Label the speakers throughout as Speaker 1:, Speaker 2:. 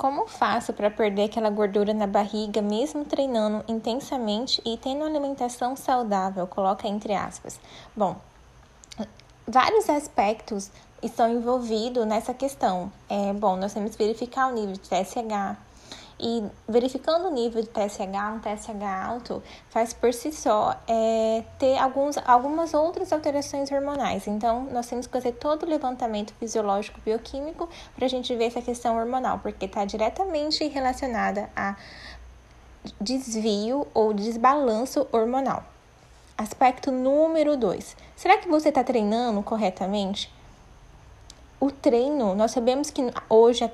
Speaker 1: Como faço para perder aquela gordura na barriga, mesmo treinando intensamente e tendo alimentação saudável? Coloca entre aspas. Bom, vários aspectos estão envolvidos nessa questão. É, bom, nós temos que verificar o nível de TSH, e verificando o nível de TSH, um TSH alto, faz por si só é, ter alguns, algumas outras alterações hormonais. Então, nós temos que fazer todo o levantamento fisiológico bioquímico para a gente ver essa questão hormonal, porque está diretamente relacionada a desvio ou desbalanço hormonal. Aspecto número 2. Será que você está treinando corretamente? O treino, nós sabemos que hoje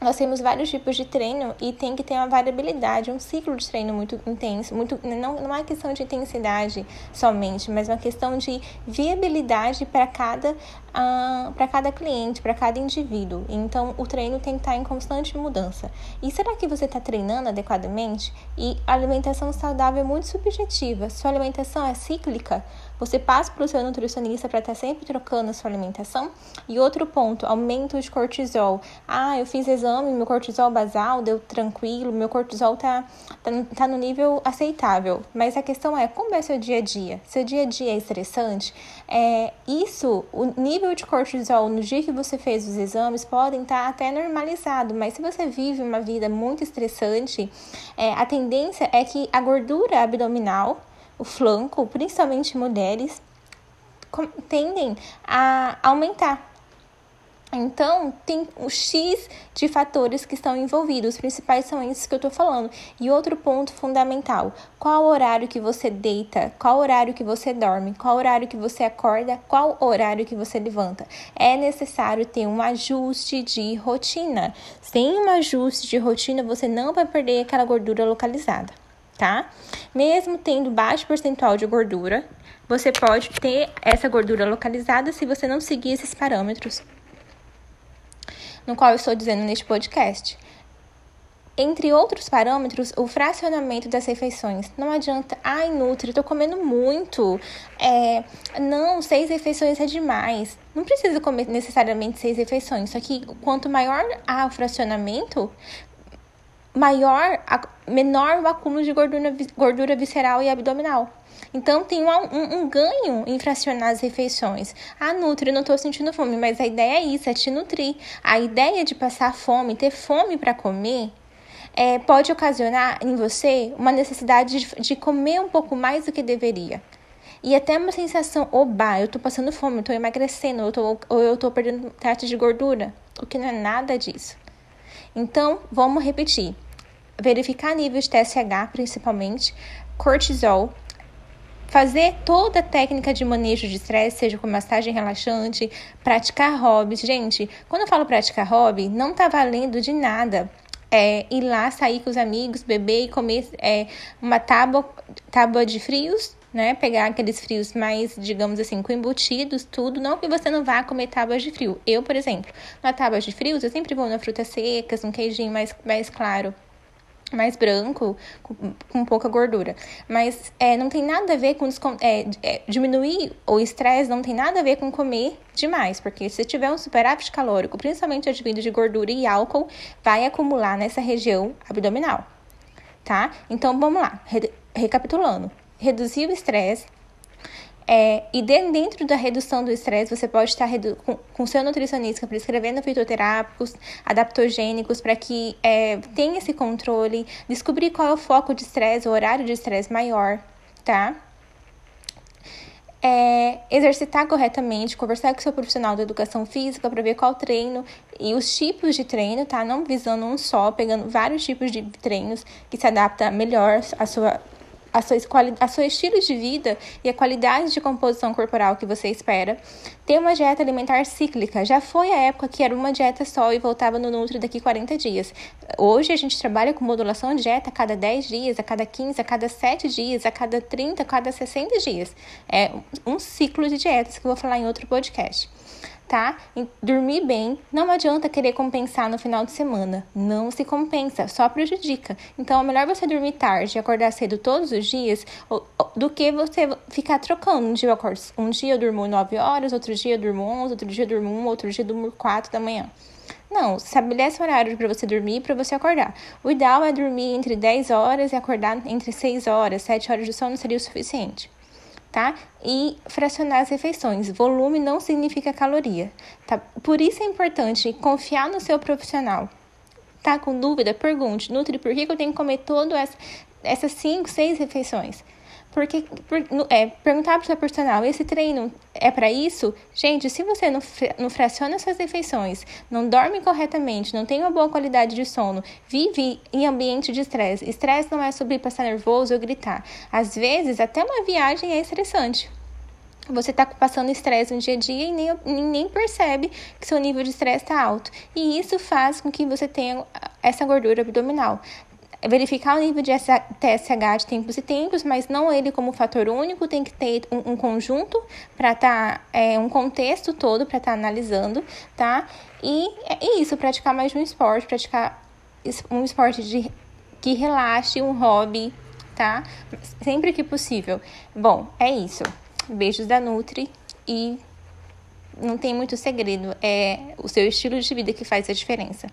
Speaker 1: nós temos vários tipos de treino e tem que ter uma variabilidade, um ciclo de treino muito intenso, muito não, não é questão de intensidade somente, mas uma questão de viabilidade para cada uh, para cada cliente, para cada indivíduo. Então o treino tem que estar em constante mudança. E será que você está treinando adequadamente? E a alimentação saudável é muito subjetiva. Sua alimentação é cíclica. Você passa para o seu nutricionista para estar tá sempre trocando a sua alimentação. E outro ponto, aumento de cortisol. Ah, eu fiz exame, meu cortisol basal deu tranquilo, meu cortisol tá, tá, tá no nível aceitável. Mas a questão é, como é seu dia a dia? Seu dia a dia é estressante? É, isso, o nível de cortisol no dia que você fez os exames podem estar tá até normalizado, mas se você vive uma vida muito estressante, é, a tendência é que a gordura abdominal o flanco, principalmente mulheres, tendem a aumentar. Então, tem o X de fatores que estão envolvidos. Os principais são esses que eu estou falando. E outro ponto fundamental: qual horário que você deita, qual horário que você dorme, qual horário que você acorda, qual horário que você levanta. É necessário ter um ajuste de rotina. Sem um ajuste de rotina, você não vai perder aquela gordura localizada tá? Mesmo tendo baixo percentual de gordura, você pode ter essa gordura localizada se você não seguir esses parâmetros, no qual eu estou dizendo neste podcast. Entre outros parâmetros, o fracionamento das refeições. Não adianta, ai, Nutri, tô comendo muito. É, não, seis refeições é demais. Não precisa comer necessariamente seis refeições. Só que quanto maior a o fracionamento, maior, menor o acúmulo de gordura, gordura visceral e abdominal. Então, tem um, um, um, ganho em fracionar as refeições. Ah, Nutri, não estou sentindo fome, mas a ideia é isso, é te nutrir. A ideia de passar fome, ter fome para comer, é, pode ocasionar em você uma necessidade de, de, comer um pouco mais do que deveria. E até uma sensação, oba, eu estou passando fome, eu emagrecendo, eu tô, ou eu estou perdendo taxa de gordura. O que não é nada disso. Então, vamos repetir. Verificar nível de TSH, principalmente, cortisol, fazer toda a técnica de manejo de estresse, seja com massagem relaxante, praticar hobbies. Gente, quando eu falo praticar hobby, não tá valendo de nada. É, ir lá, sair com os amigos, beber e comer é, uma tábua, tábua de frios né? Pegar aqueles frios mais, digamos assim, com embutidos, tudo. Não que você não vá comer tábuas de frio. Eu, por exemplo, na tábua de frios, eu sempre vou na frutas secas, um queijinho mais, mais claro mais branco, com, com, pouca gordura. Mas é, não tem nada a ver com é, é, diminuir o estresse, não tem nada a ver com comer demais, porque se tiver um superávit calórico, principalmente advindo de gordura e álcool, vai acumular nessa região abdominal, tá? Então vamos lá, Re recapitulando reduzir o estresse. É, e dentro da redução do estresse, você pode estar com, com seu nutricionista prescrevendo fitoterápicos, adaptogênicos, para que é, tenha esse controle, descobrir qual é o foco de estresse, o horário de estresse maior, tá? É, exercitar corretamente, conversar com seu profissional da educação física para ver qual treino e os tipos de treino, tá? Não visando um só, pegando vários tipos de treinos que se adapta melhor à sua a sua, a seu estilo de vida e a qualidade de composição corporal que você espera. Ter uma dieta alimentar cíclica. Já foi a época que era uma dieta só e voltava no Nutri daqui 40 dias. Hoje a gente trabalha com modulação de dieta a cada 10 dias, a cada 15, a cada 7 dias, a cada 30, a cada 60 dias. É um ciclo de dietas que eu vou falar em outro podcast tá? dormir bem, não adianta querer compensar no final de semana. Não se compensa, só prejudica. Então é melhor você dormir tarde e acordar cedo todos os dias do que você ficar trocando. Um dia eu, acordo, um dia eu durmo 9 horas, outro dia eu durmo 11, outro dia eu durmo 1, outro dia eu durmo 4 da manhã. Não, estabelece horário para você dormir e para você acordar. O ideal é dormir entre 10 horas e acordar entre 6 horas, 7 horas de sono seria o suficiente. Tá? E fracionar as refeições. Volume não significa caloria, tá? Por isso é importante confiar no seu profissional. Tá com dúvida? Pergunte, Nutri, por que eu tenho que comer todas essa, essas 5, 6 refeições? Porque por, é, perguntar para o seu personal, esse treino é para isso? Gente, se você não, não fraciona suas refeições, não dorme corretamente, não tem uma boa qualidade de sono, vive em ambiente de estresse. Estresse não é sobre passar nervoso ou gritar. Às vezes, até uma viagem é estressante. Você está passando estresse no dia a dia e nem, nem percebe que seu nível de estresse está alto. E isso faz com que você tenha essa gordura abdominal verificar o nível de TSH de tempos e tempos, mas não ele como fator único, tem que ter um, um conjunto para estar, tá, é, um contexto todo para estar tá analisando, tá? E é isso, praticar mais de um esporte, praticar um esporte de, que relaxe, um hobby, tá? Sempre que possível. Bom, é isso. Beijos da Nutri e não tem muito segredo, é o seu estilo de vida que faz a diferença.